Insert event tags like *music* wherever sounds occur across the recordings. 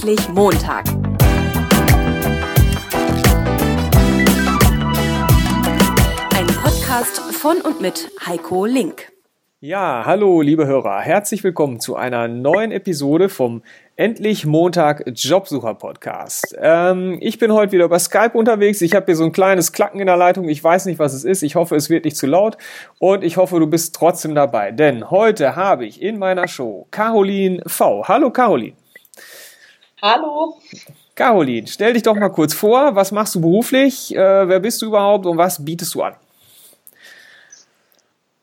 Endlich Montag. Ein Podcast von und mit Heiko Link. Ja, hallo liebe Hörer, herzlich willkommen zu einer neuen Episode vom Endlich Montag Jobsucher Podcast. Ähm, ich bin heute wieder über Skype unterwegs. Ich habe hier so ein kleines Klacken in der Leitung. Ich weiß nicht, was es ist. Ich hoffe, es wird nicht zu laut. Und ich hoffe, du bist trotzdem dabei. Denn heute habe ich in meiner Show Caroline V. Hallo Caroline. Hallo. Caroline, stell dich doch mal kurz vor. Was machst du beruflich? Äh, wer bist du überhaupt und was bietest du an?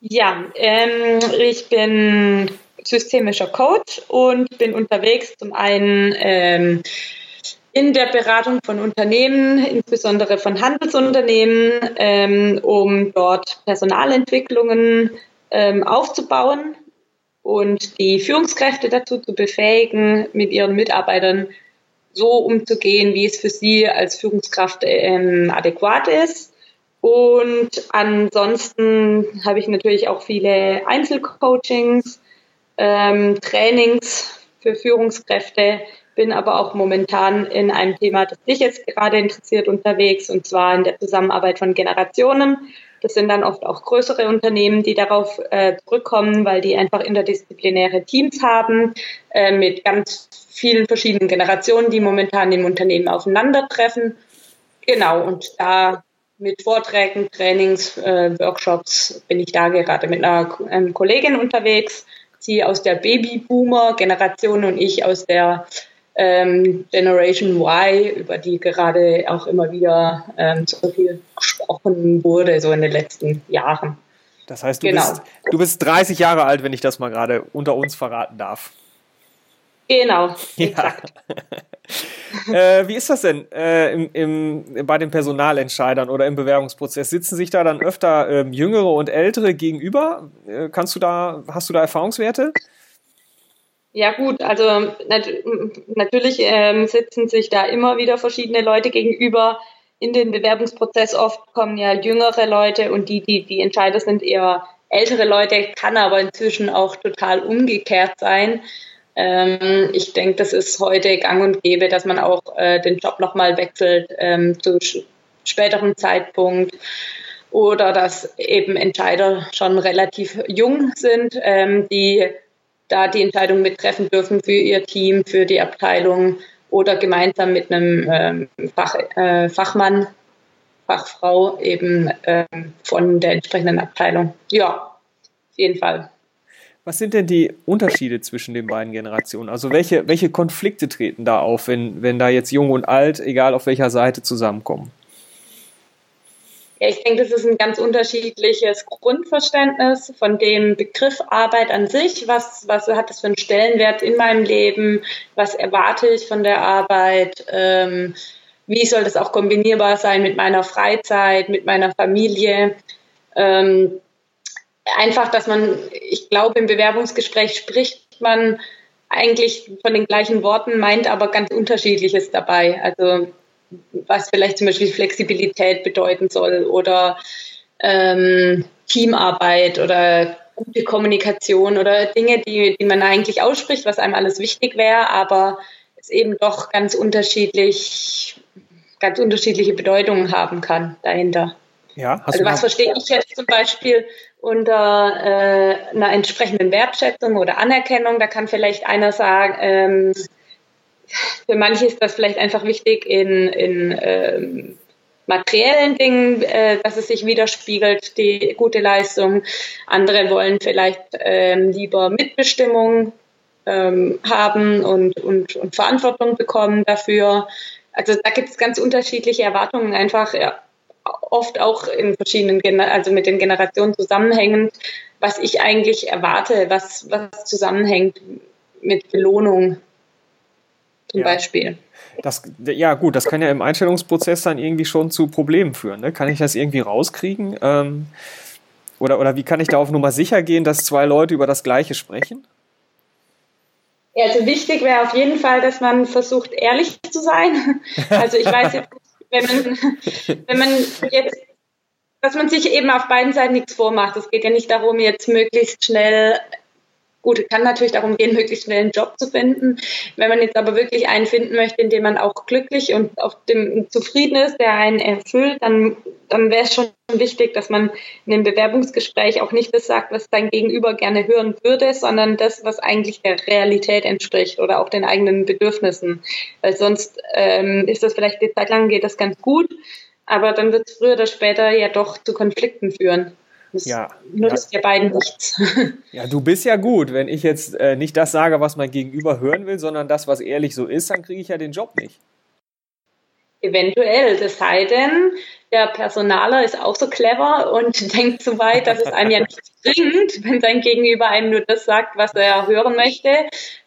Ja, ähm, ich bin systemischer Coach und bin unterwegs zum einen ähm, in der Beratung von Unternehmen, insbesondere von Handelsunternehmen, ähm, um dort Personalentwicklungen ähm, aufzubauen und die Führungskräfte dazu zu befähigen, mit ihren Mitarbeitern so umzugehen, wie es für sie als Führungskraft ähm, adäquat ist. Und ansonsten habe ich natürlich auch viele Einzelcoachings, ähm, Trainings für Führungskräfte, bin aber auch momentan in einem Thema, das dich jetzt gerade interessiert, unterwegs, und zwar in der Zusammenarbeit von Generationen. Das sind dann oft auch größere Unternehmen, die darauf äh, zurückkommen, weil die einfach interdisziplinäre Teams haben äh, mit ganz vielen verschiedenen Generationen, die momentan im Unternehmen aufeinandertreffen. Genau, und da mit Vorträgen, Trainings, äh, Workshops bin ich da gerade mit einer ähm, Kollegin unterwegs, sie aus der Babyboomer-Generation und ich aus der ähm, Generation Y, über die gerade auch immer wieder ähm, so viel gesprochen wurde, so in den letzten Jahren. Das heißt, du, genau. bist, du bist 30 Jahre alt, wenn ich das mal gerade unter uns verraten darf. Genau, *laughs* exakt. Ja. *laughs* äh, wie ist das denn äh, im, im, bei den Personalentscheidern oder im Bewerbungsprozess? Sitzen sich da dann öfter ähm, Jüngere und Ältere gegenüber? Äh, kannst du da, hast du da Erfahrungswerte? Ja gut, also nat natürlich ähm, sitzen sich da immer wieder verschiedene Leute gegenüber. In den Bewerbungsprozess oft kommen ja jüngere Leute und die, die die Entscheider sind, eher ältere Leute, kann aber inzwischen auch total umgekehrt sein. Ähm, ich denke, das ist heute gang und gäbe, dass man auch äh, den Job nochmal wechselt ähm, zu späteren Zeitpunkt oder dass eben Entscheider schon relativ jung sind, ähm, die da die Entscheidung mittreffen dürfen für ihr Team, für die Abteilung oder gemeinsam mit einem ähm, Fach, äh, Fachmann, Fachfrau eben ähm, von der entsprechenden Abteilung. Ja, auf jeden Fall. Was sind denn die Unterschiede zwischen den beiden Generationen? Also welche, welche Konflikte treten da auf, wenn, wenn da jetzt jung und alt, egal auf welcher Seite, zusammenkommen? Ja, ich denke, das ist ein ganz unterschiedliches Grundverständnis von dem Begriff Arbeit an sich. Was, was hat das für einen Stellenwert in meinem Leben? Was erwarte ich von der Arbeit? Ähm, wie soll das auch kombinierbar sein mit meiner Freizeit, mit meiner Familie? Ähm, einfach, dass man, ich glaube, im Bewerbungsgespräch spricht man eigentlich von den gleichen Worten, meint aber ganz unterschiedliches dabei. Also was vielleicht zum Beispiel Flexibilität bedeuten soll oder ähm, Teamarbeit oder gute Kommunikation oder Dinge, die, die man eigentlich ausspricht, was einem alles wichtig wäre, aber es eben doch ganz unterschiedlich, ganz unterschiedliche Bedeutungen haben kann dahinter. Ja, also was verstehe ich jetzt zum Beispiel unter äh, einer entsprechenden Wertschätzung oder Anerkennung? Da kann vielleicht einer sagen, ähm, für manche ist das vielleicht einfach wichtig in, in ähm, materiellen Dingen, äh, dass es sich widerspiegelt, die gute Leistung. Andere wollen vielleicht ähm, lieber Mitbestimmung ähm, haben und, und, und Verantwortung bekommen dafür. Also da gibt es ganz unterschiedliche Erwartungen, einfach ja, oft auch in verschiedenen, Gener also mit den Generationen zusammenhängend, was ich eigentlich erwarte, was, was zusammenhängt mit Belohnung zum ja. Beispiel. Das, ja, gut, das kann ja im Einstellungsprozess dann irgendwie schon zu Problemen führen. Ne? Kann ich das irgendwie rauskriegen? Ähm, oder, oder wie kann ich da auf Nummer sicher gehen, dass zwei Leute über das Gleiche sprechen? Ja, also wichtig wäre auf jeden Fall, dass man versucht, ehrlich zu sein. *laughs* Also ich weiß jetzt wenn man, wenn man jetzt, dass man sich eben auf beiden Seiten nichts vormacht. Es geht ja nicht darum, jetzt möglichst schnell Gut, kann natürlich darum gehen, möglichst schnell einen Job zu finden. Wenn man jetzt aber wirklich einen finden möchte, in dem man auch glücklich und auf dem zufrieden ist, der einen erfüllt, dann, dann wäre es schon wichtig, dass man in einem Bewerbungsgespräch auch nicht das sagt, was sein Gegenüber gerne hören würde, sondern das, was eigentlich der Realität entspricht oder auch den eigenen Bedürfnissen. Weil sonst ähm, ist das vielleicht eine Zeit lang geht das ganz gut, aber dann wird es früher oder später ja doch zu Konflikten führen. Das ja, nutzt ja. beiden nichts. *laughs* Ja, du bist ja gut. Wenn ich jetzt äh, nicht das sage, was mein Gegenüber hören will, sondern das, was ehrlich so ist, dann kriege ich ja den Job nicht. Eventuell, das sei denn, der Personaler ist auch so clever und *laughs* denkt so weit, dass es einem ja nichts bringt, wenn sein Gegenüber einem nur das sagt, was er hören möchte,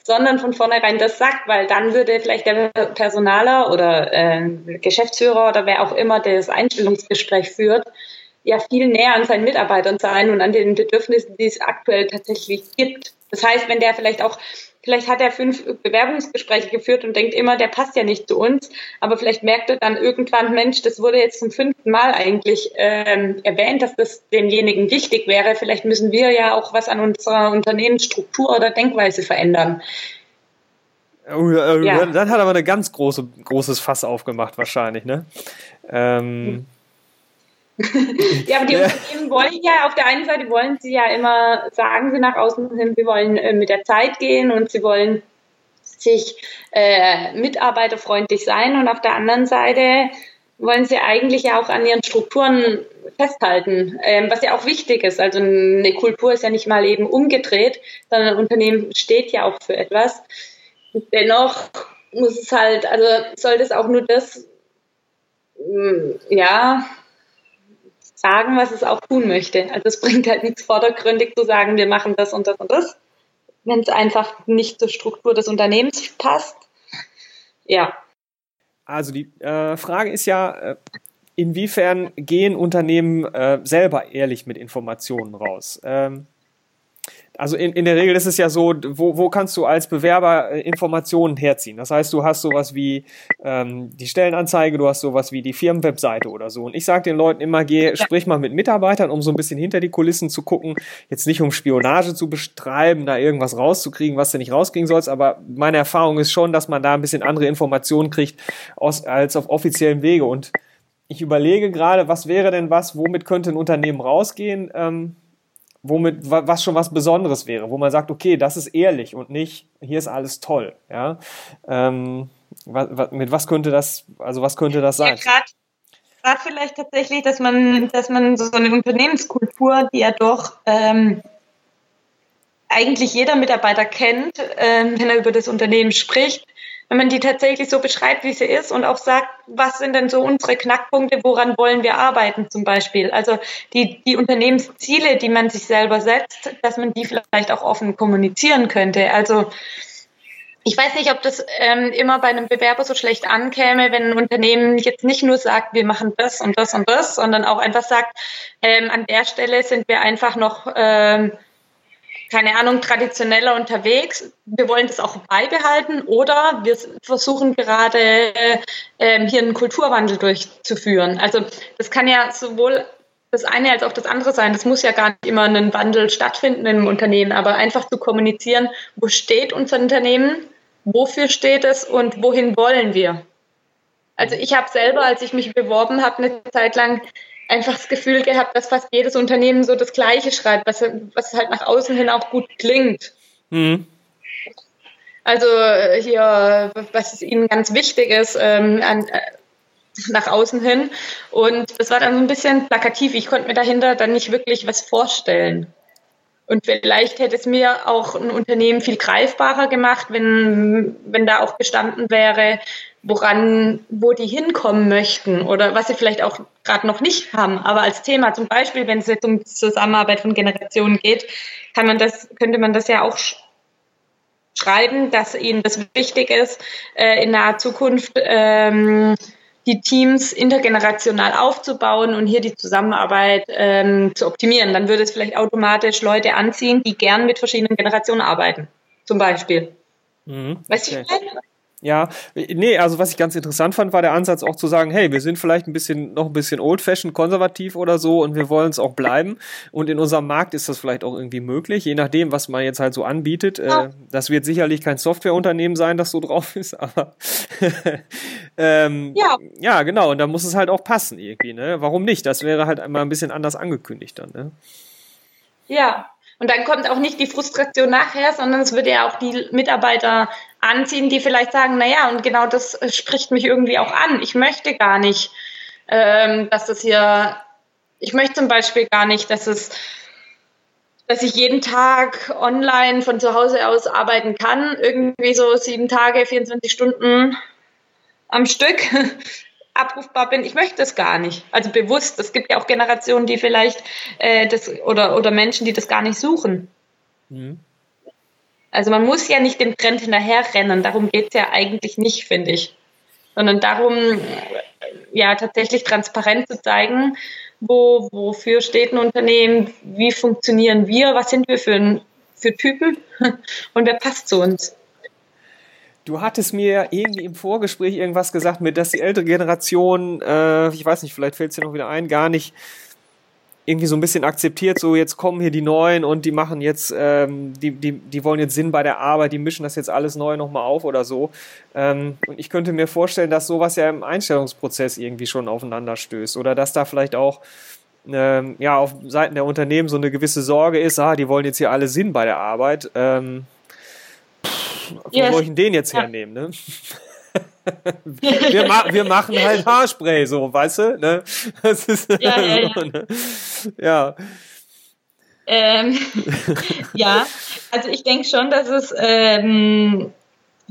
sondern von vornherein das sagt, weil dann würde vielleicht der Personaler oder äh, Geschäftsführer oder wer auch immer das Einstellungsgespräch führt, ja viel näher an seinen Mitarbeitern sein und an den Bedürfnissen, die es aktuell tatsächlich gibt. Das heißt, wenn der vielleicht auch, vielleicht hat er fünf Bewerbungsgespräche geführt und denkt immer, der passt ja nicht zu uns, aber vielleicht merkt er dann irgendwann, Mensch, das wurde jetzt zum fünften Mal eigentlich ähm, erwähnt, dass das demjenigen wichtig wäre. Vielleicht müssen wir ja auch was an unserer Unternehmensstruktur oder Denkweise verändern. Äh, ja. Dann hat er aber eine ganz große, großes Fass aufgemacht wahrscheinlich, ne? Ähm, hm ja, aber die Unternehmen wollen ja, auf der einen Seite wollen sie ja immer, sagen sie nach außen hin, wir wollen äh, mit der Zeit gehen und sie wollen sich äh, mitarbeiterfreundlich sein und auf der anderen Seite wollen sie eigentlich ja auch an ihren Strukturen festhalten, ähm, was ja auch wichtig ist. Also eine Kultur ist ja nicht mal eben umgedreht, sondern ein Unternehmen steht ja auch für etwas. Dennoch muss es halt, also sollte es auch nur das, mm, ja, sagen, was es auch tun möchte. Also es bringt halt nichts vordergründig zu sagen, wir machen das und das und das, wenn es einfach nicht zur Struktur des Unternehmens passt. Ja. Also die äh, Frage ist ja, äh, inwiefern gehen Unternehmen äh, selber ehrlich mit Informationen raus? Ähm, also in, in der Regel ist es ja so, wo, wo kannst du als Bewerber äh, Informationen herziehen? Das heißt, du hast sowas wie ähm, die Stellenanzeige, du hast sowas wie die Firmenwebseite oder so. Und ich sage den Leuten immer, geh, sprich mal mit Mitarbeitern, um so ein bisschen hinter die Kulissen zu gucken. Jetzt nicht um Spionage zu bestreiben, da irgendwas rauszukriegen, was du nicht rauskriegen sollst, aber meine Erfahrung ist schon, dass man da ein bisschen andere Informationen kriegt aus, als auf offiziellen Wege. Und ich überlege gerade, was wäre denn was, womit könnte ein Unternehmen rausgehen? Ähm, womit, was schon was Besonderes wäre, wo man sagt, okay, das ist ehrlich und nicht, hier ist alles toll, ja. Ähm, was, mit was könnte das, also was könnte das sein? Ja, gerade vielleicht tatsächlich, dass man, dass man so eine Unternehmenskultur, die ja doch ähm, eigentlich jeder Mitarbeiter kennt, ähm, wenn er über das Unternehmen spricht, wenn man die tatsächlich so beschreibt, wie sie ist und auch sagt, was sind denn so unsere Knackpunkte, woran wollen wir arbeiten zum Beispiel. Also die, die Unternehmensziele, die man sich selber setzt, dass man die vielleicht auch offen kommunizieren könnte. Also ich weiß nicht, ob das ähm, immer bei einem Bewerber so schlecht ankäme, wenn ein Unternehmen jetzt nicht nur sagt, wir machen das und das und das, sondern auch einfach sagt, ähm, an der Stelle sind wir einfach noch ähm, keine Ahnung, traditioneller unterwegs. Wir wollen das auch beibehalten oder wir versuchen gerade ähm, hier einen Kulturwandel durchzuführen. Also das kann ja sowohl das eine als auch das andere sein. Das muss ja gar nicht immer ein Wandel stattfinden im Unternehmen, aber einfach zu kommunizieren, wo steht unser Unternehmen, wofür steht es und wohin wollen wir. Also ich habe selber, als ich mich beworben habe, eine Zeit lang einfach das Gefühl gehabt, dass fast jedes Unternehmen so das Gleiche schreibt, was, was halt nach außen hin auch gut klingt. Mhm. Also äh, hier, was ihnen ganz wichtig ist, ähm, an, äh, nach außen hin. Und das war dann so ein bisschen plakativ. Ich konnte mir dahinter dann nicht wirklich was vorstellen. Und vielleicht hätte es mir auch ein Unternehmen viel greifbarer gemacht, wenn, wenn da auch gestanden wäre, woran, wo die hinkommen möchten oder was sie vielleicht auch gerade noch nicht haben. Aber als Thema, zum Beispiel, wenn es jetzt um Zusammenarbeit von Generationen geht, kann man das, könnte man das ja auch schreiben, dass ihnen das wichtig ist, äh, in naher Zukunft ähm, die Teams intergenerational aufzubauen und hier die Zusammenarbeit ähm, zu optimieren. Dann würde es vielleicht automatisch Leute anziehen, die gern mit verschiedenen Generationen arbeiten, zum Beispiel. Mhm, weißt du, okay. Ja, nee, also was ich ganz interessant fand, war der Ansatz auch zu sagen, hey, wir sind vielleicht ein bisschen, noch ein bisschen old-fashioned, konservativ oder so und wir wollen es auch bleiben. Und in unserem Markt ist das vielleicht auch irgendwie möglich, je nachdem, was man jetzt halt so anbietet. Äh, das wird sicherlich kein Softwareunternehmen sein, das so drauf ist, *laughs* aber ähm, ja. ja, genau, und da muss es halt auch passen irgendwie, ne? Warum nicht? Das wäre halt einmal ein bisschen anders angekündigt dann, ne? Ja, und dann kommt auch nicht die Frustration nachher, sondern es würde ja auch die Mitarbeiter anziehen, die vielleicht sagen, naja, und genau das spricht mich irgendwie auch an. Ich möchte gar nicht, ähm, dass das hier, ich möchte zum Beispiel gar nicht, dass es, dass ich jeden Tag online von zu Hause aus arbeiten kann, irgendwie so sieben Tage, 24 Stunden am Stück *laughs* abrufbar bin. Ich möchte das gar nicht. Also bewusst. Es gibt ja auch Generationen, die vielleicht äh, das oder, oder Menschen, die das gar nicht suchen. Mhm. Also man muss ja nicht dem Trend hinterherrennen. Darum geht es ja eigentlich nicht, finde ich. Sondern darum, ja, tatsächlich transparent zu zeigen, wo, wofür steht ein Unternehmen, wie funktionieren wir, was sind wir für, für Typen *laughs* und wer passt zu uns. Du hattest mir irgendwie im Vorgespräch irgendwas gesagt, mit dass die ältere Generation, äh, ich weiß nicht, vielleicht fällt es dir noch wieder ein, gar nicht irgendwie so ein bisschen akzeptiert, so jetzt kommen hier die Neuen und die machen jetzt, ähm, die, die, die wollen jetzt Sinn bei der Arbeit, die mischen das jetzt alles neu nochmal auf oder so. Ähm, und ich könnte mir vorstellen, dass sowas ja im Einstellungsprozess irgendwie schon aufeinander stößt oder dass da vielleicht auch ähm, ja, auf Seiten der Unternehmen so eine gewisse Sorge ist, ah, die wollen jetzt hier alle Sinn bei der Arbeit. Ähm, wo yes. soll ich denn den jetzt ja. hernehmen, ne? *laughs* wir, ma wir, machen halt Haarspray, so, weißt du? Ne? Das ist ja, ja, so, ne? ja. Ähm, *laughs* ja, also ich denke schon, dass es, ähm,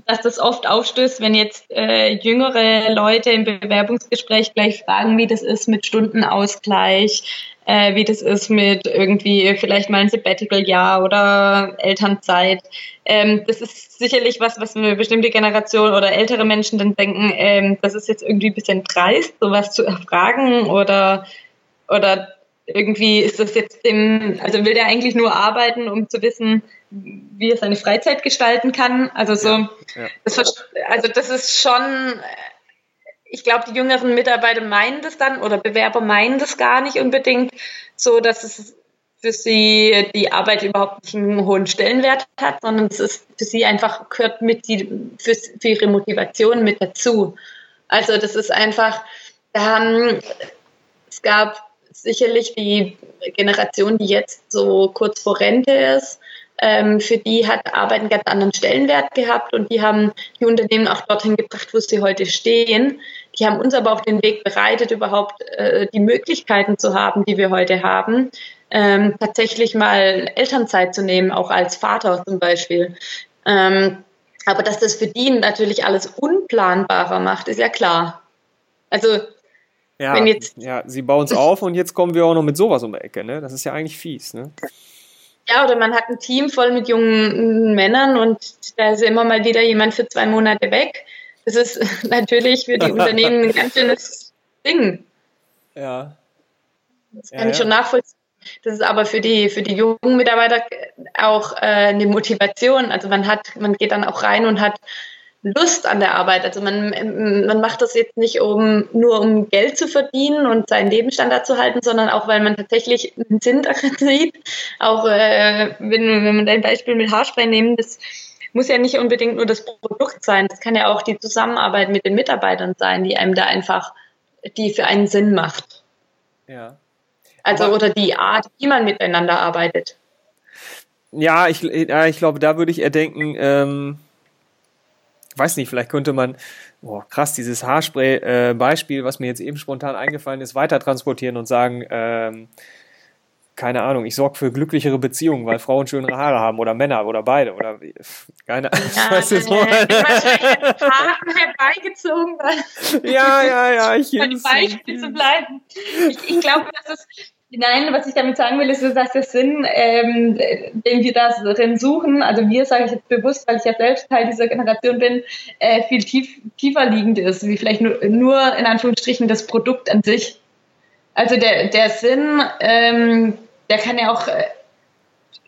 dass das oft aufstößt, wenn jetzt äh, jüngere Leute im Bewerbungsgespräch gleich fragen, wie das ist mit Stundenausgleich, äh, wie das ist mit irgendwie vielleicht mal ein Sabbatical-Jahr oder Elternzeit. Ähm, das ist sicherlich was, was eine bestimmte Generation oder ältere Menschen dann denken, ähm, das ist jetzt irgendwie ein bisschen dreist, sowas zu erfragen oder, oder irgendwie ist das jetzt dem, also will der eigentlich nur arbeiten, um zu wissen, wie er seine Freizeit gestalten kann. Also so, ja, ja. Das, also das ist schon ich glaube, die jüngeren Mitarbeiter meinen das dann oder Bewerber meinen das gar nicht unbedingt so, dass es für sie die Arbeit überhaupt nicht einen hohen Stellenwert hat, sondern es ist für sie einfach gehört mit die, für, für ihre Motivation mit dazu. Also das ist einfach, haben, es gab sicherlich die Generation, die jetzt so kurz vor Rente ist, ähm, für die hat Arbeit einen ganz anderen Stellenwert gehabt und die haben die Unternehmen auch dorthin gebracht, wo sie heute stehen. Die haben uns aber auch den Weg bereitet, überhaupt äh, die Möglichkeiten zu haben, die wir heute haben, ähm, tatsächlich mal Elternzeit zu nehmen, auch als Vater zum Beispiel. Ähm, aber dass das für die natürlich alles unplanbarer macht, ist ja klar. Also ja, wenn jetzt ja, sie bauen es auf und jetzt kommen wir auch noch mit sowas um die Ecke, ne? Das ist ja eigentlich fies, ne? Ja, oder man hat ein Team voll mit jungen Männern und da ist immer mal wieder jemand für zwei Monate weg. Das ist *laughs* natürlich für die Unternehmen ein ganz schönes Ding. Ja. Das kann ja, ich schon nachvollziehen. Das ist aber für die, für die jungen Mitarbeiter auch äh, eine Motivation. Also man hat, man geht dann auch rein und hat Lust an der Arbeit. Also man, man macht das jetzt nicht um nur um Geld zu verdienen und seinen Lebensstandard zu halten, sondern auch weil man tatsächlich einen Sinn darin *laughs* sieht. Auch äh, wenn, wenn man dein Beispiel mit Haarspray nehmen, das muss ja nicht unbedingt nur das Produkt sein. Das kann ja auch die Zusammenarbeit mit den Mitarbeitern sein, die einem da einfach, die für einen Sinn macht. Ja. Also oder die Art, wie man miteinander arbeitet. Ja, ich, ja, ich glaube, da würde ich eher denken, ähm, weiß nicht, vielleicht könnte man, oh, krass, dieses Haarspray-Beispiel, äh, was mir jetzt eben spontan eingefallen ist, weiter transportieren und sagen, ähm, keine Ahnung, ich sorge für glücklichere Beziehungen, weil Frauen schönere Haare haben oder Männer oder beide oder keine Ahnung. Ja, du, so. herbeigezogen. Ja, ja, ja. Ich *laughs* ein Beispiel zu bleiben. Ich, ich glaube, dass es Nein, was ich damit sagen will, ist, dass der Sinn, ähm, den wir da drin suchen, also wir sage ich jetzt bewusst, weil ich ja selbst Teil dieser Generation bin, äh, viel tief, tiefer liegend ist, wie vielleicht nur, nur in Anführungsstrichen das Produkt an sich. Also der, der Sinn, ähm, der kann ja auch äh,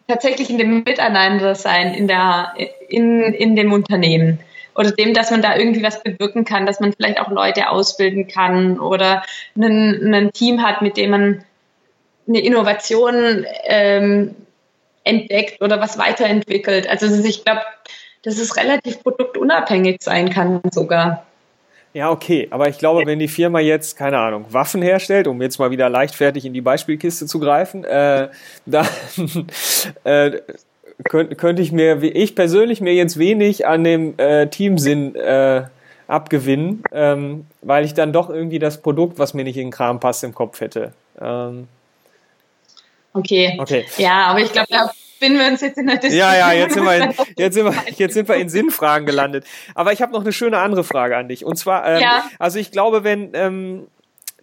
tatsächlich in dem Miteinander sein, in, der, in, in dem Unternehmen. oder dem, dass man da irgendwie was bewirken kann, dass man vielleicht auch Leute ausbilden kann oder ein Team hat, mit dem man eine Innovation ähm, entdeckt oder was weiterentwickelt. Also ich glaube, dass es relativ produktunabhängig sein kann sogar. Ja, okay, aber ich glaube, wenn die Firma jetzt, keine Ahnung, Waffen herstellt, um jetzt mal wieder leichtfertig in die Beispielkiste zu greifen, äh, *laughs* dann äh, könnte könnt ich mir, wie ich persönlich mir jetzt wenig an dem äh, Teamsinn äh, abgewinnen, ähm, weil ich dann doch irgendwie das Produkt, was mir nicht in den Kram passt, im Kopf hätte. Ähm, okay. okay. Ja, aber ich glaube, da bin wir uns jetzt in der Diskussion. Ja, ja, jetzt sind wir in, *laughs* jetzt sind wir, jetzt sind wir in Sinnfragen gelandet. Aber ich habe noch eine schöne andere Frage an dich. Und zwar, ähm, ja. also ich glaube, wenn ähm,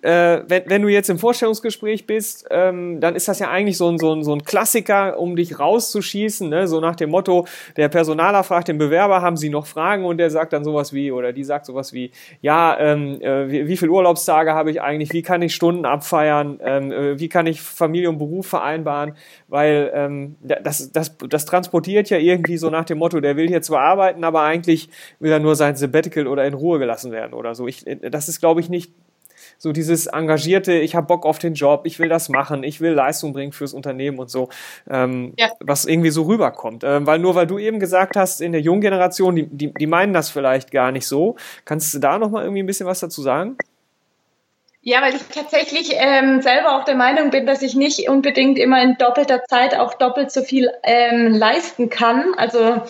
äh, wenn, wenn du jetzt im Vorstellungsgespräch bist, ähm, dann ist das ja eigentlich so ein, so, ein, so ein Klassiker, um dich rauszuschießen, ne? so nach dem Motto, der Personaler fragt den Bewerber, haben sie noch Fragen und der sagt dann sowas wie, oder die sagt sowas wie, ja, ähm, äh, wie, wie viele Urlaubstage habe ich eigentlich, wie kann ich Stunden abfeiern, ähm, äh, wie kann ich Familie und Beruf vereinbaren, weil ähm, das, das, das transportiert ja irgendwie so nach dem Motto, der will hier zwar arbeiten, aber eigentlich will er nur sein Sabbatical oder in Ruhe gelassen werden oder so. Ich, das ist, glaube ich, nicht so dieses engagierte, ich habe Bock auf den Job, ich will das machen, ich will Leistung bringen fürs Unternehmen und so, ähm, ja. was irgendwie so rüberkommt. Ähm, weil nur weil du eben gesagt hast, in der jungen Generation, die, die, die meinen das vielleicht gar nicht so. Kannst du da nochmal irgendwie ein bisschen was dazu sagen? Ja, weil ich tatsächlich ähm, selber auch der Meinung bin, dass ich nicht unbedingt immer in doppelter Zeit auch doppelt so viel ähm, leisten kann. Also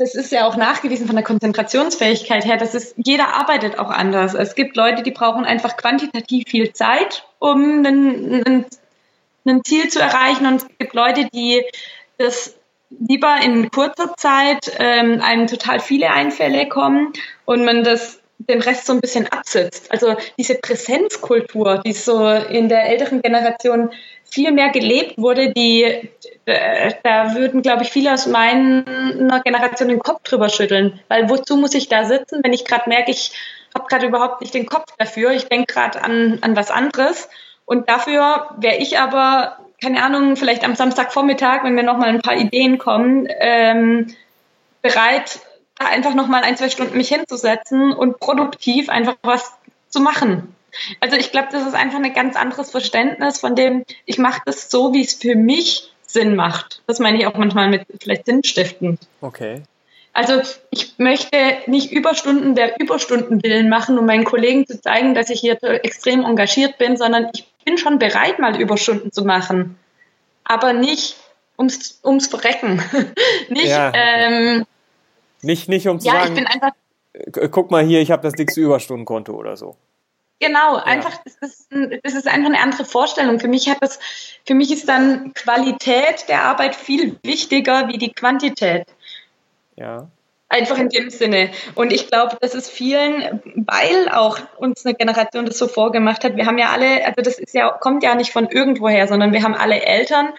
das ist ja auch nachgewiesen von der Konzentrationsfähigkeit her, dass es, jeder arbeitet auch anders. Es gibt Leute, die brauchen einfach quantitativ viel Zeit, um ein, Ziel zu erreichen und es gibt Leute, die das lieber in kurzer Zeit ähm, einem total viele Einfälle kommen und man das den Rest so ein bisschen absitzt. Also diese Präsenzkultur, die so in der älteren Generation viel mehr gelebt wurde, die äh, da würden, glaube ich, viele aus meiner Generation den Kopf drüber schütteln. Weil wozu muss ich da sitzen, wenn ich gerade merke, ich habe gerade überhaupt nicht den Kopf dafür, ich denke gerade an, an was anderes. Und dafür wäre ich aber, keine Ahnung, vielleicht am Samstagvormittag, wenn mir nochmal ein paar Ideen kommen, ähm, bereit, da einfach nochmal ein, zwei Stunden mich hinzusetzen und produktiv einfach was zu machen. Also ich glaube, das ist einfach ein ganz anderes Verständnis von dem, ich mache das so, wie es für mich Sinn macht. Das meine ich auch manchmal mit vielleicht sinnstiftend. Okay. Also ich möchte nicht Überstunden der Überstunden willen machen, um meinen Kollegen zu zeigen, dass ich hier extrem engagiert bin, sondern ich bin schon bereit, mal Überstunden zu machen. Aber nicht ums, ums Verrecken. *laughs* nicht, ja. ähm, nicht, nicht um zu ja, sagen, ich bin einfach, guck mal hier, ich habe das dickste Überstundenkonto oder so. Genau, ja. einfach, das ist, das ist einfach eine andere Vorstellung. Für mich hat das, für mich ist dann Qualität der Arbeit viel wichtiger wie die Quantität. Ja. Einfach in dem Sinne. Und ich glaube, das ist vielen, weil auch uns eine Generation das so vorgemacht hat. Wir haben ja alle, also das ist ja, kommt ja nicht von irgendwoher, sondern wir haben alle Eltern,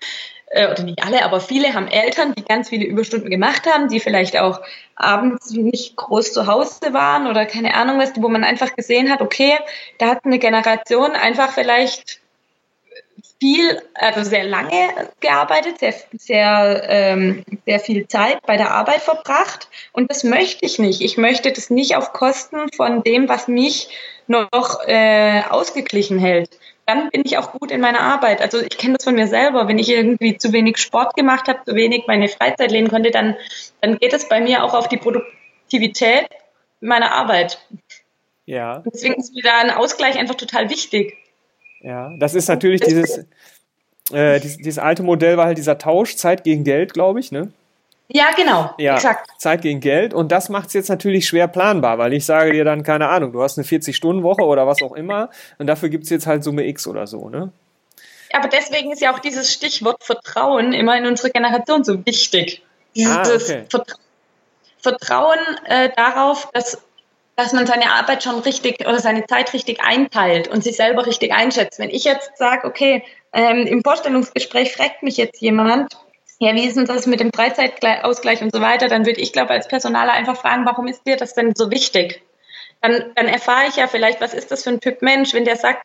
äh, oder nicht alle, aber viele haben Eltern, die ganz viele Überstunden gemacht haben, die vielleicht auch abends nicht groß zu Hause waren oder keine Ahnung was, wo man einfach gesehen hat, okay, da hat eine Generation einfach vielleicht viel, also sehr lange gearbeitet, sehr, sehr, ähm, sehr viel Zeit bei der Arbeit verbracht. Und das möchte ich nicht. Ich möchte das nicht auf Kosten von dem, was mich noch äh, ausgeglichen hält dann bin ich auch gut in meiner Arbeit. Also ich kenne das von mir selber. Wenn ich irgendwie zu wenig Sport gemacht habe, zu wenig meine Freizeit lehnen konnte, dann, dann geht es bei mir auch auf die Produktivität meiner Arbeit. Ja. deswegen ist mir da ein Ausgleich einfach total wichtig. Ja, das ist natürlich dieses, äh, dieses, dieses alte Modell war halt dieser Tausch, Zeit gegen Geld, glaube ich, ne? Ja, genau. Ja, exakt. Zeit gegen Geld. Und das macht es jetzt natürlich schwer planbar, weil ich sage dir dann, keine Ahnung, du hast eine 40-Stunden-Woche oder was auch immer und dafür gibt es jetzt halt Summe X oder so, ne? Aber deswegen ist ja auch dieses Stichwort Vertrauen immer in unserer Generation so wichtig. Dieses ah, okay. Vertra Vertrauen äh, darauf, dass, dass man seine Arbeit schon richtig oder seine Zeit richtig einteilt und sich selber richtig einschätzt. Wenn ich jetzt sage, okay, ähm, im Vorstellungsgespräch fragt mich jetzt jemand, ja, wie ist denn das mit dem Freizeitausgleich und so weiter, dann würde ich, glaube als Personaler einfach fragen, warum ist dir das denn so wichtig? Dann, dann erfahre ich ja vielleicht, was ist das für ein Typ Mensch, wenn der sagt,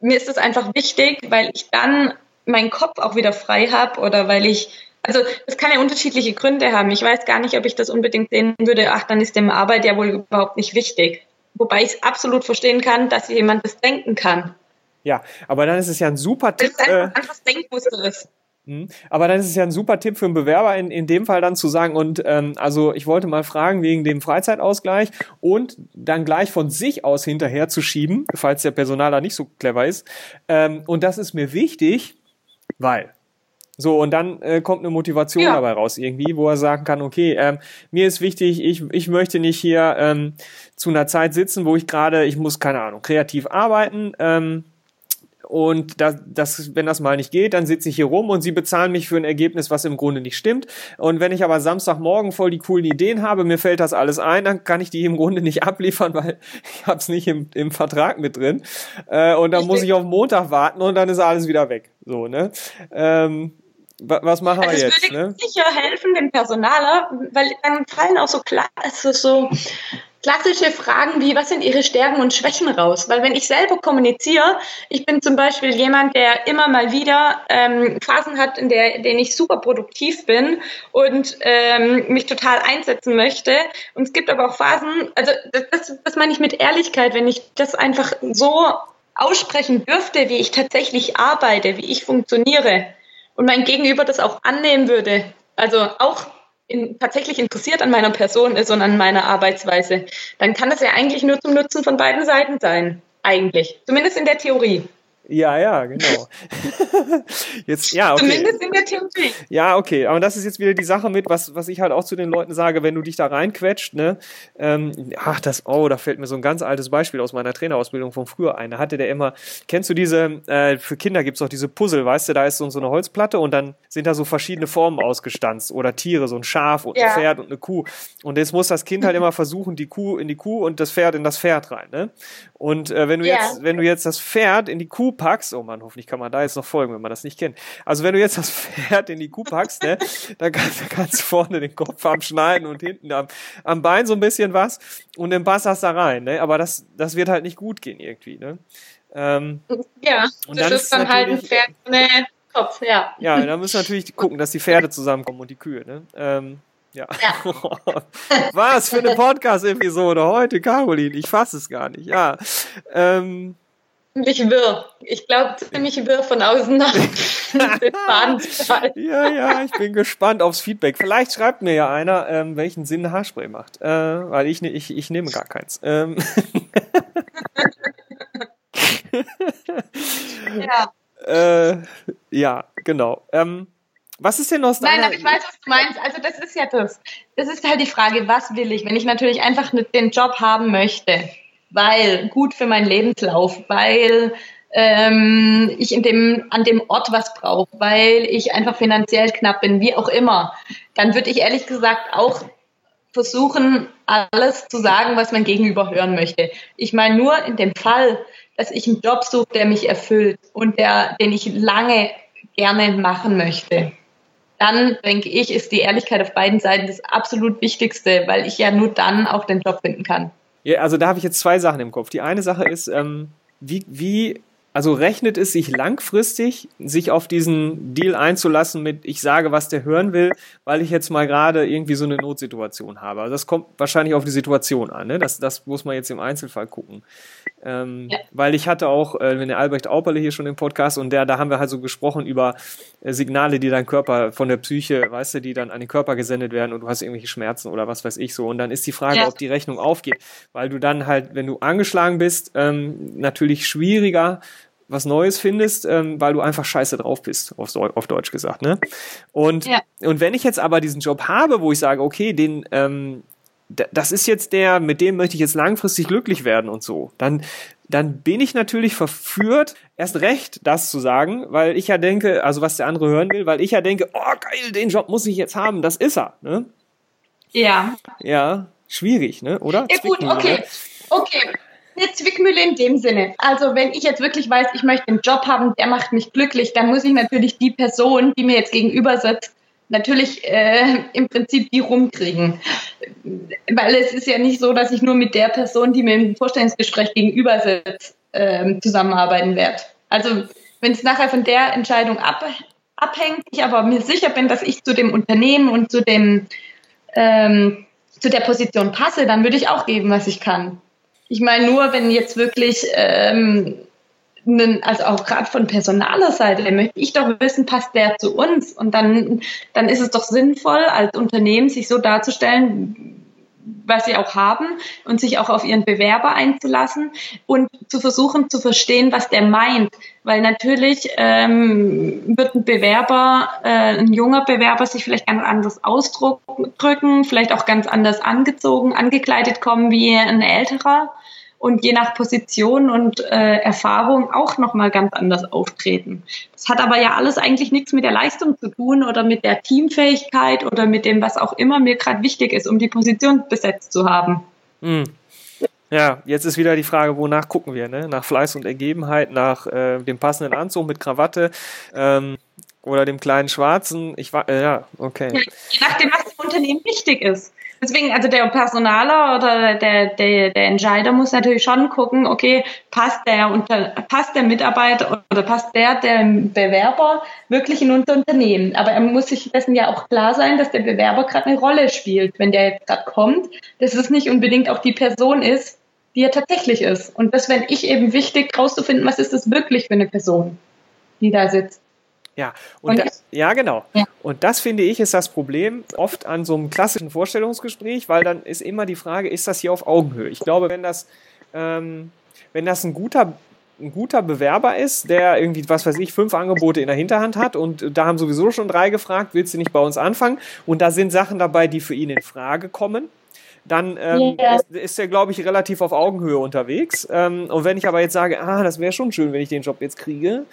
mir ist das einfach wichtig, weil ich dann meinen Kopf auch wieder frei habe oder weil ich Also das kann ja unterschiedliche Gründe haben. Ich weiß gar nicht, ob ich das unbedingt sehen würde, ach, dann ist dem Arbeit ja wohl überhaupt nicht wichtig. Wobei ich es absolut verstehen kann, dass jemand das denken kann. Ja, aber dann ist es ja ein super Tipp. Das ist einfach, äh, einfach Denkmuster ist. Hm. Aber dann ist es ja ein super Tipp für einen Bewerber, in, in dem Fall dann zu sagen, und ähm, also ich wollte mal fragen wegen dem Freizeitausgleich und dann gleich von sich aus hinterher zu schieben, falls der Personaler nicht so clever ist. Ähm, und das ist mir wichtig, weil. So, und dann äh, kommt eine Motivation ja. dabei raus, irgendwie, wo er sagen kann, okay, ähm, mir ist wichtig, ich, ich möchte nicht hier ähm, zu einer Zeit sitzen, wo ich gerade, ich muss, keine Ahnung, kreativ arbeiten. Ähm, und das, das, wenn das mal nicht geht, dann sitze ich hier rum und sie bezahlen mich für ein Ergebnis, was im Grunde nicht stimmt. Und wenn ich aber Samstagmorgen voll die coolen Ideen habe, mir fällt das alles ein, dann kann ich die im Grunde nicht abliefern, weil ich habe es nicht im, im Vertrag mit drin. Äh, und dann ich muss ich auf Montag warten und dann ist alles wieder weg. So, ne? Ähm, was machen wir also jetzt? Das würde ne? sicher helfen, dem Personaler, weil dann fallen auch so also so klassische Fragen wie, was sind Ihre Stärken und Schwächen raus? Weil wenn ich selber kommuniziere, ich bin zum Beispiel jemand, der immer mal wieder ähm, Phasen hat, in, der, denen ich super produktiv bin und ähm, mich total einsetzen möchte. Und es gibt aber auch Phasen, also das, das meine ich mit Ehrlichkeit, wenn ich das einfach so aussprechen dürfte, wie ich tatsächlich arbeite, wie ich funktioniere und mein Gegenüber das auch annehmen würde. Also auch in, tatsächlich interessiert an meiner Person ist und an meiner Arbeitsweise, dann kann das ja eigentlich nur zum Nutzen von beiden Seiten sein. Eigentlich. Zumindest in der Theorie. Ja, ja, genau. *laughs* jetzt, ja, okay. Zumindest in der Theorie. Ja, okay. Aber das ist jetzt wieder die Sache mit, was, was ich halt auch zu den Leuten sage, wenn du dich da reinquetscht, ne, ähm, ach, das, oh, da fällt mir so ein ganz altes Beispiel aus meiner Trainerausbildung von früher ein. Da hatte der immer, kennst du diese, äh, für Kinder gibt's auch diese Puzzle, weißt du, da ist so, so eine Holzplatte und dann sind da so verschiedene Formen ausgestanzt oder Tiere, so ein Schaf und ja. ein Pferd und eine Kuh. Und jetzt muss das Kind halt immer versuchen, die Kuh in die Kuh und das Pferd in das Pferd rein, ne? Und äh, wenn du ja. jetzt, wenn du jetzt das Pferd in die Kuh packst, oh man, hoffentlich kann man da jetzt noch folgen, wenn man das nicht kennt. Also wenn du jetzt das *laughs* Pferd in die Kuh packst, ne, dann, kannst, dann kannst du vorne den Kopf abschneiden und hinten am, am Bein so ein bisschen was und dann passt das da rein, ne? Aber das, das wird halt nicht gut gehen irgendwie, ne? Ähm, ja, und das dann ist dann halt ein Pferd, ne, Kopf, ja. Ja, dann müssen wir natürlich gucken, dass die Pferde zusammenkommen und die Kühe, ne? Ähm, ja. ja. *laughs* Was für eine Podcast-Episode heute, Caroline. Ich fasse es gar nicht. Ja. Ähm, ziemlich wirr. Ich glaube, ziemlich wirr von außen nach *laughs* Ja, ja, ich bin gespannt aufs Feedback. Vielleicht schreibt mir ja einer, ähm, welchen Sinn Haarspray macht. Äh, weil ich, ne, ich, ich nehme gar keins. Ähm. *laughs* ja. Äh, ja, genau. Ähm, was ist denn aus Nein, aber ich weiß, was du meinst. Also das ist ja das. Das ist halt die Frage, was will ich? Wenn ich natürlich einfach den Job haben möchte, weil gut für meinen Lebenslauf, weil ähm, ich in dem, an dem Ort was brauche, weil ich einfach finanziell knapp bin, wie auch immer, dann würde ich ehrlich gesagt auch versuchen, alles zu sagen, was mein Gegenüber hören möchte. Ich meine nur in dem Fall, dass ich einen Job suche, der mich erfüllt und der, den ich lange gerne machen möchte. Dann denke ich, ist die Ehrlichkeit auf beiden Seiten das absolut Wichtigste, weil ich ja nur dann auch den Job finden kann. Ja, also da habe ich jetzt zwei Sachen im Kopf. Die eine Sache ist, ähm, wie, wie, also rechnet es sich langfristig, sich auf diesen Deal einzulassen mit, ich sage, was der hören will, weil ich jetzt mal gerade irgendwie so eine Notsituation habe. Also das kommt wahrscheinlich auf die Situation an. Ne? Das, das muss man jetzt im Einzelfall gucken. Ähm, ja. Weil ich hatte auch, äh, wenn der Albrecht Auperle hier schon im Podcast und der, da haben wir halt so gesprochen über äh, Signale, die dein Körper von der Psyche, weißt du, die dann an den Körper gesendet werden und du hast irgendwelche Schmerzen oder was weiß ich so. Und dann ist die Frage, ja. ob die Rechnung aufgeht, weil du dann halt, wenn du angeschlagen bist, ähm, natürlich schwieriger was Neues findest, ähm, weil du einfach scheiße drauf bist, auf, auf Deutsch gesagt. Ne? Und, ja. und wenn ich jetzt aber diesen Job habe, wo ich sage, okay, den, ähm, das ist jetzt der, mit dem möchte ich jetzt langfristig glücklich werden und so, dann, dann bin ich natürlich verführt, erst recht das zu sagen, weil ich ja denke, also was der andere hören will, weil ich ja denke, oh geil, den Job muss ich jetzt haben, das ist er. Ne? Ja. Ja, schwierig, ne? oder? Ja gut, okay. Okay, eine Zwickmühle in dem Sinne. Also wenn ich jetzt wirklich weiß, ich möchte einen Job haben, der macht mich glücklich, dann muss ich natürlich die Person, die mir jetzt gegenüber sitzt, natürlich äh, im Prinzip die rumkriegen. Weil es ist ja nicht so, dass ich nur mit der Person, die mir im Vorstellungsgespräch gegenüber sitzt, äh, zusammenarbeiten werde. Also wenn es nachher von der Entscheidung ab, abhängt, ich aber mir sicher bin, dass ich zu dem Unternehmen und zu dem ähm, zu der Position passe, dann würde ich auch geben, was ich kann. Ich meine, nur wenn jetzt wirklich, ähm, also auch gerade von personaler Seite, möchte ich doch wissen, passt der zu uns? Und dann, dann ist es doch sinnvoll, als Unternehmen sich so darzustellen, was sie auch haben und sich auch auf ihren Bewerber einzulassen und zu versuchen zu verstehen, was der meint. Weil natürlich ähm, wird ein Bewerber, äh, ein junger Bewerber sich vielleicht ganz anders ausdrücken, vielleicht auch ganz anders angezogen, angekleidet kommen wie ein älterer und je nach Position und äh, Erfahrung auch nochmal ganz anders auftreten. Das hat aber ja alles eigentlich nichts mit der Leistung zu tun oder mit der Teamfähigkeit oder mit dem, was auch immer mir gerade wichtig ist, um die Position besetzt zu haben. Mhm. Ja, jetzt ist wieder die Frage, wonach gucken wir? Ne? Nach Fleiß und Ergebenheit, nach äh, dem passenden Anzug mit Krawatte ähm, oder dem kleinen Schwarzen. Ich war, äh, ja, okay. Ja, je nachdem, was dem Unternehmen wichtig ist. Deswegen, also der Personaler oder der, der, der Entscheider muss natürlich schon gucken, okay, passt der, unter, passt der Mitarbeiter oder passt der, der Bewerber wirklich in unser Unternehmen. Aber er muss sich dessen ja auch klar sein, dass der Bewerber gerade eine Rolle spielt, wenn der jetzt gerade kommt, dass es nicht unbedingt auch die Person ist, die er tatsächlich ist. Und das wäre ich eben wichtig, rauszufinden, was ist das wirklich für eine Person, die da sitzt. Ja, und, und das, ja, genau. Ja. Und das finde ich ist das Problem oft an so einem klassischen Vorstellungsgespräch, weil dann ist immer die Frage, ist das hier auf Augenhöhe? Ich glaube, wenn das, ähm, wenn das ein guter ein guter Bewerber ist, der irgendwie, was weiß ich, fünf Angebote in der Hinterhand hat und da haben sowieso schon drei gefragt, willst du nicht bei uns anfangen? Und da sind Sachen dabei, die für ihn in Frage kommen dann ähm, yeah. ist, ist er, glaube ich, relativ auf Augenhöhe unterwegs. Ähm, und wenn ich aber jetzt sage, ah, das wäre schon schön, wenn ich den Job jetzt kriege,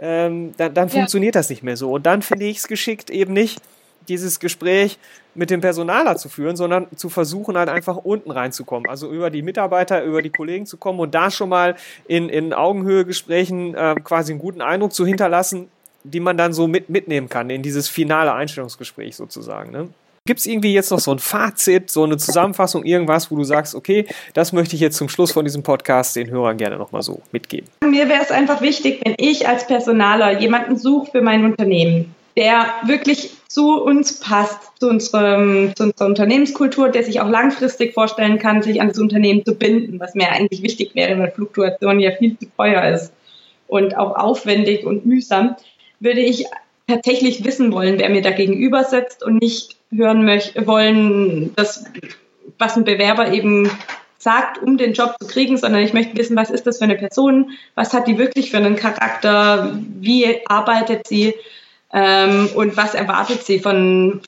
ähm, dann, dann ja. funktioniert das nicht mehr so. Und dann finde ich es geschickt, eben nicht dieses Gespräch mit dem Personaler zu führen, sondern zu versuchen, halt einfach unten reinzukommen. Also über die Mitarbeiter, über die Kollegen zu kommen und da schon mal in, in Augenhöhe-Gesprächen äh, quasi einen guten Eindruck zu hinterlassen, die man dann so mit, mitnehmen kann in dieses finale Einstellungsgespräch sozusagen. Ne? Gibt es irgendwie jetzt noch so ein Fazit, so eine Zusammenfassung, irgendwas, wo du sagst, okay, das möchte ich jetzt zum Schluss von diesem Podcast den Hörern gerne nochmal so mitgeben? Mir wäre es einfach wichtig, wenn ich als Personaler jemanden suche für mein Unternehmen, der wirklich zu uns passt, zu, unserem, zu unserer Unternehmenskultur, der sich auch langfristig vorstellen kann, sich an das Unternehmen zu binden, was mir eigentlich wichtig wäre, weil Fluktuation ja viel zu teuer ist und auch aufwendig und mühsam, würde ich tatsächlich wissen wollen, wer mir da gegenüber sitzt und nicht hören wollen, dass, was ein Bewerber eben sagt, um den Job zu kriegen, sondern ich möchte wissen, was ist das für eine Person, was hat die wirklich für einen Charakter, wie arbeitet sie ähm, und was erwartet sie von,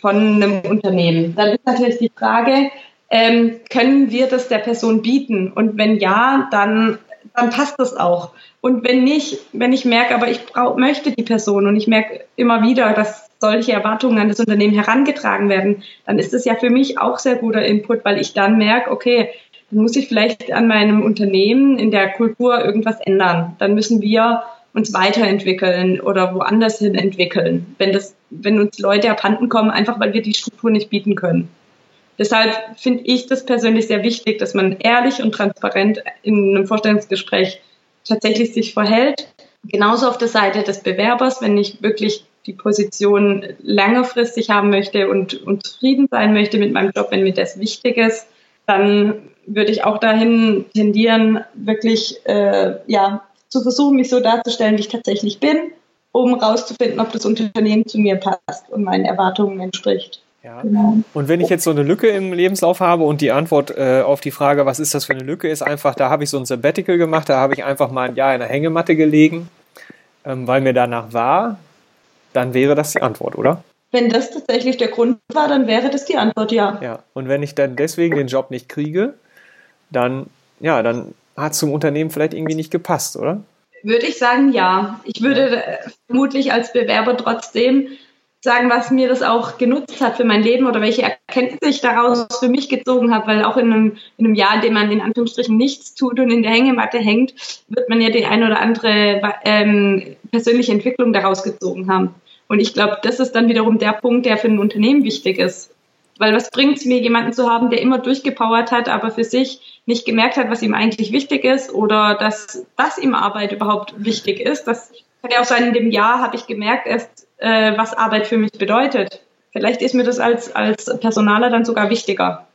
von einem Unternehmen. Dann ist natürlich die Frage, ähm, können wir das der Person bieten? Und wenn ja, dann, dann passt das auch. Und wenn nicht, wenn ich merke, aber ich brauch, möchte die Person und ich merke immer wieder, dass solche Erwartungen an das Unternehmen herangetragen werden, dann ist das ja für mich auch sehr guter Input, weil ich dann merke, okay, dann muss ich vielleicht an meinem Unternehmen in der Kultur irgendwas ändern. Dann müssen wir uns weiterentwickeln oder woanders hin entwickeln, wenn das, wenn uns Leute abhanden kommen, einfach weil wir die Struktur nicht bieten können. Deshalb finde ich das persönlich sehr wichtig, dass man ehrlich und transparent in einem Vorstellungsgespräch tatsächlich sich verhält. Genauso auf der Seite des Bewerbers, wenn ich wirklich die Position längerfristig haben möchte und, und zufrieden sein möchte mit meinem Job, wenn mir das wichtig ist, dann würde ich auch dahin tendieren, wirklich äh, ja, zu versuchen, mich so darzustellen, wie ich tatsächlich bin, um rauszufinden, ob das Unternehmen zu mir passt und meinen Erwartungen entspricht. Ja. Genau. Und wenn ich jetzt so eine Lücke im Lebenslauf habe und die Antwort äh, auf die Frage, was ist das für eine Lücke, ist einfach, da habe ich so ein Sabbatical gemacht, da habe ich einfach mal ein Jahr in der Hängematte gelegen, ähm, weil mir danach war, dann wäre das die Antwort, oder? Wenn das tatsächlich der Grund war, dann wäre das die Antwort, ja. Ja, und wenn ich dann deswegen den Job nicht kriege, dann, ja, dann hat es zum Unternehmen vielleicht irgendwie nicht gepasst, oder? Würde ich sagen, ja. Ich würde äh, vermutlich als Bewerber trotzdem sagen, was mir das auch genutzt hat für mein Leben oder welche Erkenntnisse ich daraus für mich gezogen habe, weil auch in einem, in einem Jahr, in dem man in Anführungsstrichen nichts tut und in der Hängematte hängt, wird man ja die ein oder andere ähm, persönliche Entwicklung daraus gezogen haben. Und ich glaube, das ist dann wiederum der Punkt, der für ein Unternehmen wichtig ist. Weil was bringt es mir, jemanden zu haben, der immer durchgepowert hat, aber für sich nicht gemerkt hat, was ihm eigentlich wichtig ist oder dass, dass ihm Arbeit überhaupt wichtig ist, dass kann ja auch sein, in dem Jahr habe ich gemerkt erst, äh, was Arbeit für mich bedeutet. Vielleicht ist mir das als, als Personaler dann sogar wichtiger.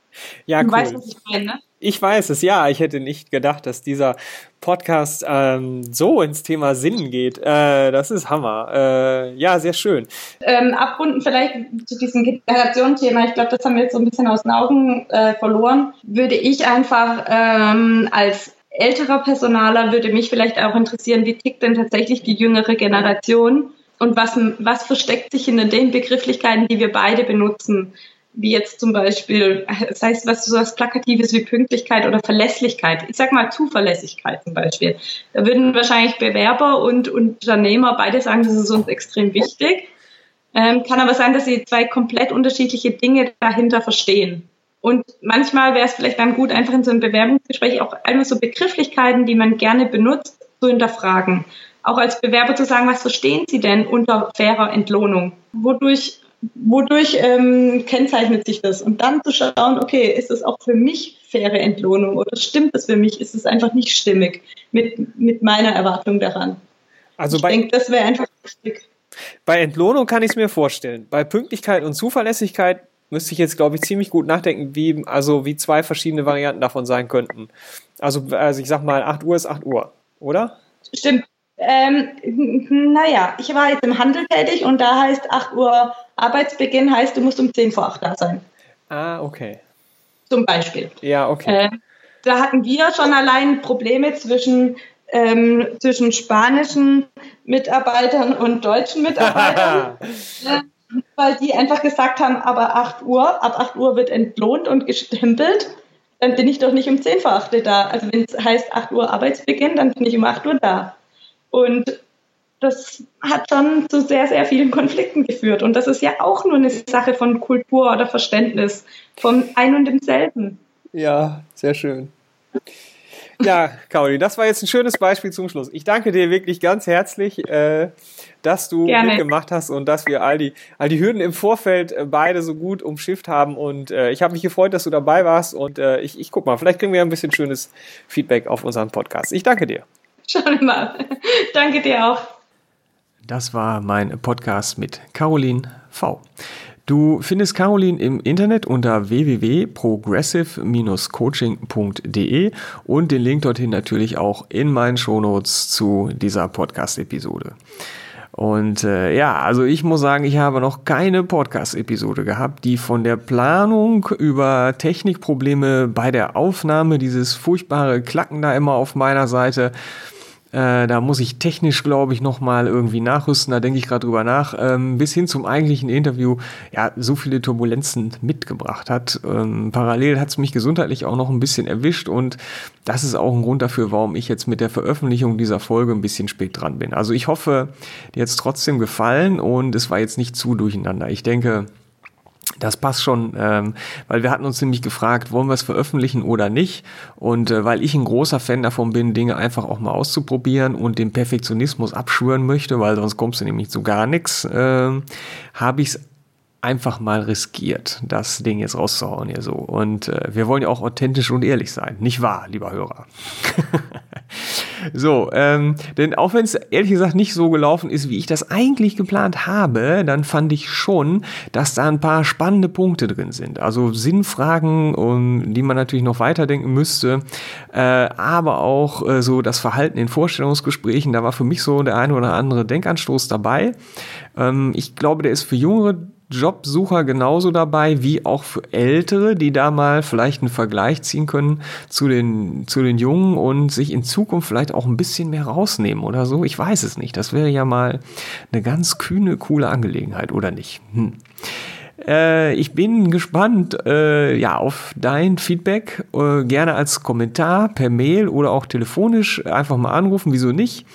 Ja, du cool. weißt, was ich meine, ne? Ich weiß es, ja. Ich hätte nicht gedacht, dass dieser Podcast ähm, so ins Thema Sinn geht. Äh, das ist Hammer. Äh, ja, sehr schön. Ähm, abrunden vielleicht zu diesem Generationenthema. Ich glaube, das haben wir jetzt so ein bisschen aus den Augen äh, verloren. Würde ich einfach ähm, als älterer Personaler würde mich vielleicht auch interessieren, wie tickt denn tatsächlich die jüngere Generation und was, was versteckt sich in den Begrifflichkeiten, die wir beide benutzen wie jetzt zum Beispiel, das heißt, was so was Plakatives wie Pünktlichkeit oder Verlässlichkeit. Ich sag mal Zuverlässigkeit zum Beispiel. Da würden wahrscheinlich Bewerber und Unternehmer beide sagen, das ist uns extrem wichtig. Ähm, kann aber sein, dass sie zwei komplett unterschiedliche Dinge dahinter verstehen. Und manchmal wäre es vielleicht dann gut, einfach in so einem Bewerbungsgespräch auch einfach so Begrifflichkeiten, die man gerne benutzt, zu hinterfragen. Auch als Bewerber zu sagen, was verstehen Sie denn unter fairer Entlohnung? Wodurch wodurch ähm, kennzeichnet sich das? Und dann zu schauen, okay, ist es auch für mich faire Entlohnung oder stimmt es für mich? Ist es einfach nicht stimmig mit, mit meiner Erwartung daran? Also ich denke, das wäre einfach wichtig. Bei Entlohnung kann ich es mir vorstellen. Bei Pünktlichkeit und Zuverlässigkeit müsste ich jetzt, glaube ich, ziemlich gut nachdenken, wie, also wie zwei verschiedene Varianten davon sein könnten. Also, also ich sag mal, 8 Uhr ist 8 Uhr, oder? Stimmt. Ähm, naja, ich war jetzt im Handel tätig und da heißt 8 Uhr Arbeitsbeginn heißt, du musst um 10 vor 8 da sein. Ah, okay. Zum Beispiel. Ja, okay. Äh, da hatten wir schon allein Probleme zwischen, ähm, zwischen spanischen Mitarbeitern und deutschen Mitarbeitern. *laughs* äh, weil die einfach gesagt haben, aber 8 Uhr, ab 8 Uhr wird entlohnt und gestempelt dann bin ich doch nicht um 10 vor 8 da. Also wenn es heißt 8 Uhr Arbeitsbeginn, dann bin ich um 8 Uhr da. Und das hat schon zu sehr, sehr vielen Konflikten geführt. Und das ist ja auch nur eine Sache von Kultur oder Verständnis, von ein und demselben. Ja, sehr schön. Ja, Caroline, das war jetzt ein schönes Beispiel zum Schluss. Ich danke dir wirklich ganz herzlich, äh, dass du Gerne. mitgemacht hast und dass wir all die, all die Hürden im Vorfeld äh, beide so gut umschifft haben. Und äh, ich habe mich gefreut, dass du dabei warst. Und äh, ich, ich guck mal, vielleicht kriegen wir ein bisschen schönes Feedback auf unseren Podcast. Ich danke dir. *laughs* Schauen wir mal. Danke dir auch. Das war mein Podcast mit Caroline V. Du findest Caroline im Internet unter www.progressive-coaching.de und den Link dorthin natürlich auch in meinen Shownotes zu dieser Podcast-Episode. Und äh, ja, also ich muss sagen, ich habe noch keine Podcast-Episode gehabt, die von der Planung über Technikprobleme bei der Aufnahme, dieses furchtbare Klacken da immer auf meiner Seite, äh, da muss ich technisch, glaube ich, nochmal irgendwie nachrüsten. Da denke ich gerade drüber nach. Ähm, bis hin zum eigentlichen Interview, ja, so viele Turbulenzen mitgebracht hat. Ähm, parallel hat es mich gesundheitlich auch noch ein bisschen erwischt und das ist auch ein Grund dafür, warum ich jetzt mit der Veröffentlichung dieser Folge ein bisschen spät dran bin. Also ich hoffe, dir hat trotzdem gefallen und es war jetzt nicht zu durcheinander. Ich denke, das passt schon, ähm, weil wir hatten uns nämlich gefragt, wollen wir es veröffentlichen oder nicht? Und äh, weil ich ein großer Fan davon bin, Dinge einfach auch mal auszuprobieren und den Perfektionismus abschwören möchte, weil sonst kommst du nämlich zu gar nichts, äh, habe ich es einfach mal riskiert, das Ding jetzt rauszuhauen hier so. Und äh, wir wollen ja auch authentisch und ehrlich sein, nicht wahr, lieber Hörer? *laughs* so, ähm, denn auch wenn es ehrlich gesagt nicht so gelaufen ist, wie ich das eigentlich geplant habe, dann fand ich schon, dass da ein paar spannende Punkte drin sind. Also Sinnfragen, um, die man natürlich noch weiterdenken müsste, äh, aber auch äh, so das Verhalten in Vorstellungsgesprächen. Da war für mich so der eine oder andere Denkanstoß dabei. Ähm, ich glaube, der ist für jüngere Jobsucher genauso dabei wie auch für Ältere, die da mal vielleicht einen Vergleich ziehen können zu den, zu den Jungen und sich in Zukunft vielleicht auch ein bisschen mehr rausnehmen oder so. Ich weiß es nicht. Das wäre ja mal eine ganz kühne, coole Angelegenheit, oder nicht? Hm. Äh, ich bin gespannt äh, ja, auf dein Feedback. Äh, gerne als Kommentar, per Mail oder auch telefonisch. Einfach mal anrufen, wieso nicht?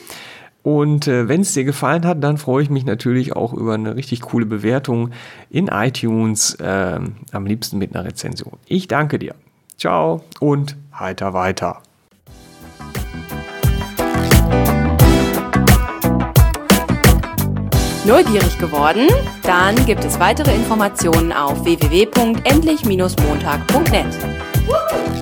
Und äh, wenn es dir gefallen hat, dann freue ich mich natürlich auch über eine richtig coole Bewertung in iTunes, äh, am liebsten mit einer Rezension. Ich danke dir. Ciao und heiter weiter. Neugierig geworden? Dann gibt es weitere Informationen auf www.endlich-montag.net.